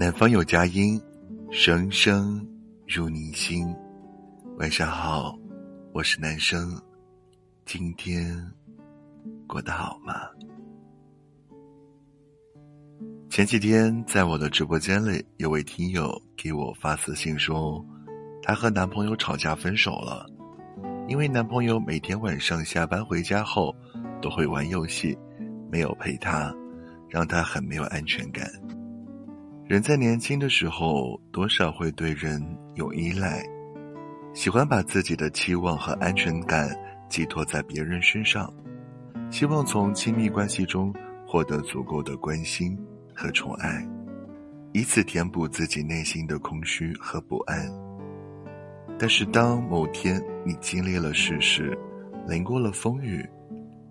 南方有佳音，声声入你心。晚上好，我是男生，今天过得好吗？前几天在我的直播间里，有位听友给我发私信说，她和男朋友吵架分手了，因为男朋友每天晚上下班回家后都会玩游戏，没有陪她。让她很没有安全感。人在年轻的时候，多少会对人有依赖，喜欢把自己的期望和安全感寄托在别人身上，希望从亲密关系中获得足够的关心和宠爱，以此填补自己内心的空虚和不安。但是，当某天你经历了世事，淋过了风雨，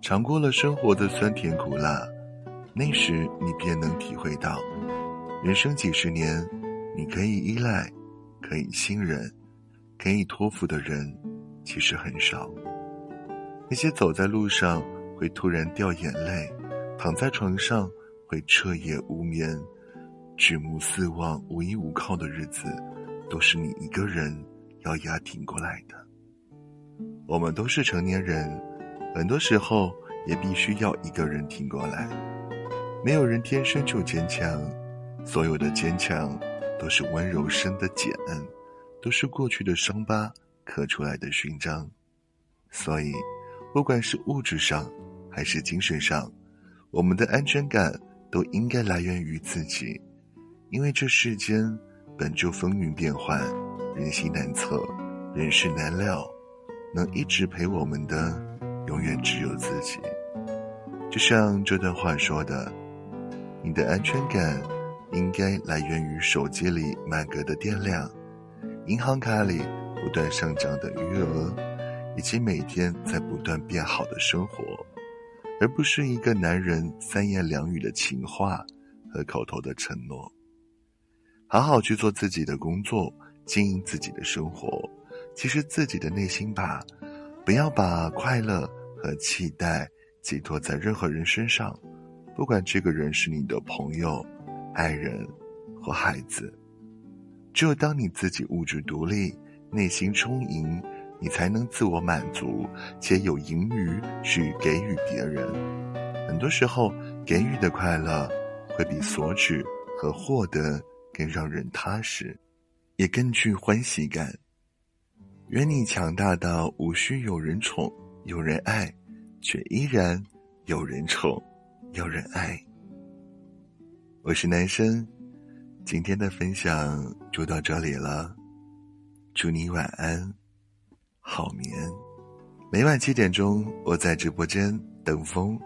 尝过了生活的酸甜苦辣。那时，你便能体会到，人生几十年，你可以依赖、可以信任、可以托付的人，其实很少。那些走在路上会突然掉眼泪，躺在床上会彻夜无眠、举目四望无依无靠的日子，都是你一个人咬牙挺过来的。我们都是成年人，很多时候也必须要一个人挺过来。没有人天生就坚强，所有的坚强都是温柔生的茧，都是过去的伤疤刻出来的勋章。所以，不管是物质上还是精神上，我们的安全感都应该来源于自己。因为这世间本就风云变幻，人心难测，人事难料，能一直陪我们的，永远只有自己。就像这段话说的。你的安全感应该来源于手机里满格的电量，银行卡里不断上涨的余额，以及每天在不断变好的生活，而不是一个男人三言两语的情话和口头的承诺。好好去做自己的工作，经营自己的生活，其实自己的内心吧，不要把快乐和期待寄托在任何人身上。不管这个人是你的朋友、爱人或孩子，只有当你自己物质独立、内心充盈，你才能自我满足，且有盈余去给予别人。很多时候，给予的快乐会比索取和获得更让人踏实，也更具欢喜感。愿你强大到无需有人宠、有人爱，却依然有人宠。有人爱，我是男生，今天的分享就到这里了，祝你晚安，好眠。每晚七点钟，我在直播间等风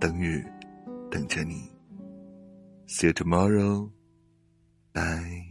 等雨等着你。See you tomorrow，bye。